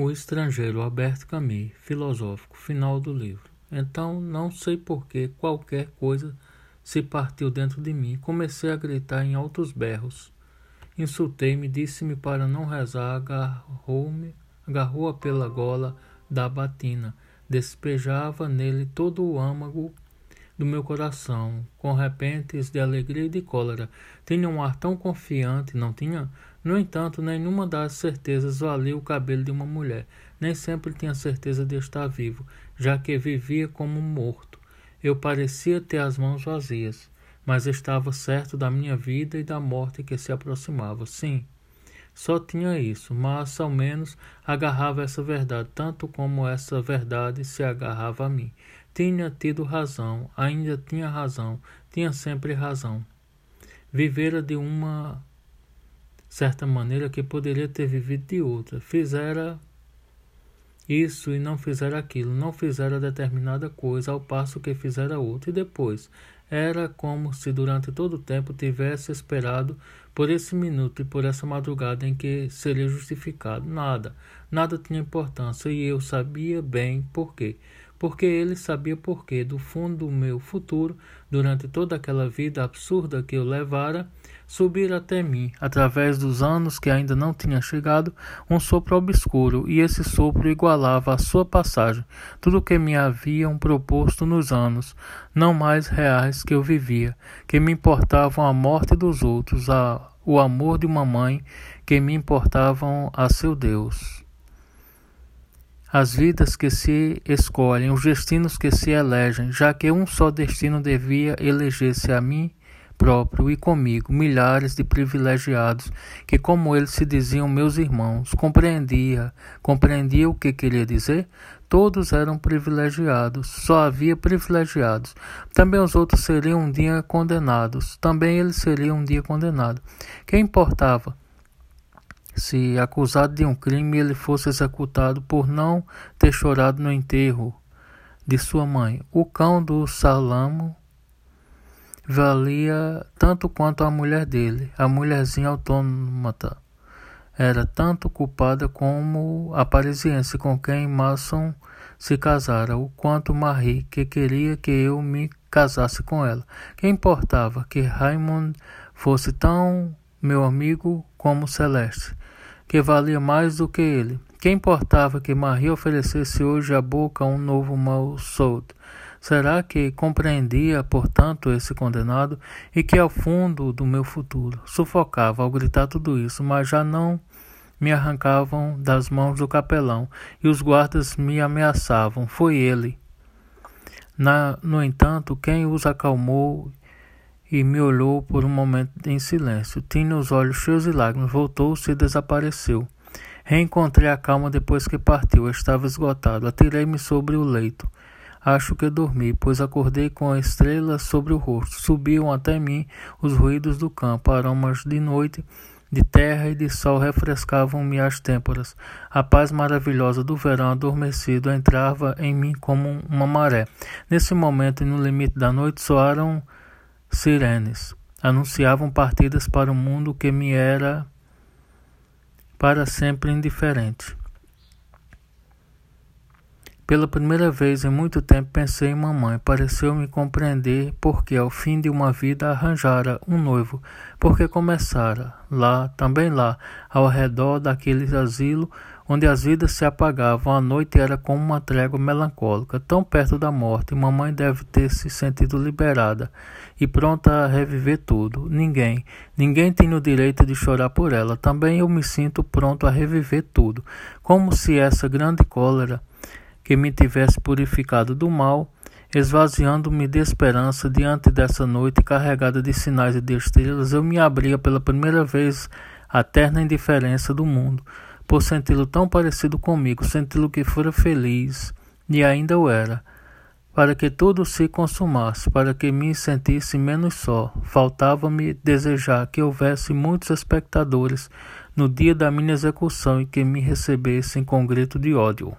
O estrangeiro Albert Camus, filosófico, final do livro. Então, não sei por que qualquer coisa se partiu dentro de mim. Comecei a gritar em altos berros. Insultei-me, disse-me para não rezar, agarrou-me, agarrou-a pela gola da batina, despejava nele todo o âmago do meu coração, com repentes de alegria e de cólera. Tinha um ar tão confiante, não tinha? No entanto, nenhuma das certezas valia o cabelo de uma mulher. Nem sempre tinha certeza de estar vivo, já que vivia como morto. Eu parecia ter as mãos vazias, mas estava certo da minha vida e da morte que se aproximava. Sim, só tinha isso, mas ao menos agarrava essa verdade, tanto como essa verdade se agarrava a mim. Tinha tido razão, ainda tinha razão, tinha sempre razão. Vivera de uma certa maneira que poderia ter vivido de outra. Fizera isso e não fizera aquilo, não fizera determinada coisa ao passo que fizera outra, e depois era como se durante todo o tempo tivesse esperado por esse minuto e por essa madrugada em que seria justificado. Nada, nada tinha importância e eu sabia bem por quê porque ele sabia porquê, do fundo do meu futuro, durante toda aquela vida absurda que eu levara, subir até mim, através dos anos que ainda não tinha chegado, um sopro obscuro, e esse sopro igualava a sua passagem, tudo o que me haviam proposto nos anos, não mais reais que eu vivia, que me importavam a morte dos outros, a, o amor de uma mãe, que me importavam a seu Deus as vidas que se escolhem, os destinos que se elegem, já que um só destino devia eleger-se a mim próprio e comigo, milhares de privilegiados, que como eles se diziam meus irmãos, compreendia, compreendia o que queria dizer? Todos eram privilegiados, só havia privilegiados. Também os outros seriam um dia condenados, também eles seriam um dia condenados. Quem importava? Se acusado de um crime ele fosse executado por não ter chorado no enterro de sua mãe. O cão do Salamo valia tanto quanto a mulher dele, a mulherzinha autômata. Era tanto culpada como a parisiense com quem Masson se casara, o quanto Marie, que queria que eu me casasse com ela. Que importava que Raymond fosse tão meu amigo como Celeste que valia mais do que ele. Que importava que Maria oferecesse hoje à boca um novo mal solto? Será que compreendia, portanto, esse condenado e que ao fundo do meu futuro sufocava ao gritar tudo isso, mas já não me arrancavam das mãos do capelão e os guardas me ameaçavam? Foi ele. Na, no entanto, quem os acalmou e me olhou por um momento em silêncio. Tinha os olhos cheios de lágrimas, voltou-se e desapareceu. Reencontrei a calma depois que partiu. estava esgotado. Atirei-me sobre o leito. Acho que dormi, pois acordei com a estrela sobre o rosto. Subiam até mim os ruídos do campo, aromas de noite, de terra e de sol refrescavam-me as têmporas. A paz maravilhosa do verão adormecido entrava em mim como uma maré. Nesse momento no limite da noite soaram sirenes anunciavam partidas para um mundo que me era para sempre indiferente. Pela primeira vez em muito tempo pensei em mamãe. Pareceu-me compreender porque ao fim de uma vida arranjara um noivo, porque começara lá, também lá, ao redor daquele asilo onde as vidas se apagavam, a noite era como uma trégua melancólica, tão perto da morte. Mamãe deve ter se sentido liberada e pronta a reviver tudo. Ninguém, ninguém tem o direito de chorar por ela. Também eu me sinto pronto a reviver tudo, como se essa grande cólera que me tivesse purificado do mal, esvaziando-me de esperança diante dessa noite carregada de sinais e de estrelas, eu me abria pela primeira vez à terna indiferença do mundo por senti-lo tão parecido comigo, senti-lo que fora feliz, e ainda o era, para que tudo se consumasse, para que me sentisse menos só. Faltava-me desejar que houvesse muitos espectadores no dia da minha execução e que me recebessem com grito de ódio.